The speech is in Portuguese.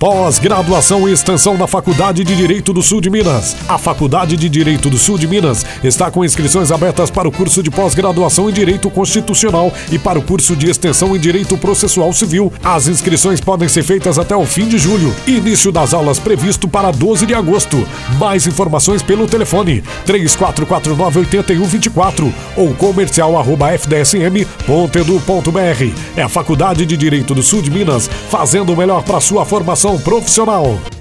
Pós-graduação e extensão na Faculdade de Direito do Sul de Minas. A Faculdade de Direito do Sul de Minas está com inscrições abertas para o curso de pós-graduação em Direito Constitucional e para o curso de extensão em Direito Processual Civil. As inscrições podem ser feitas até o fim de julho. Início das aulas previsto para 12 de agosto. Mais informações pelo telefone 3449-8124 ou comercial.fdsm.edu.br. É a Faculdade de Direito do Sul de Minas fazendo o melhor para sua formação profissional.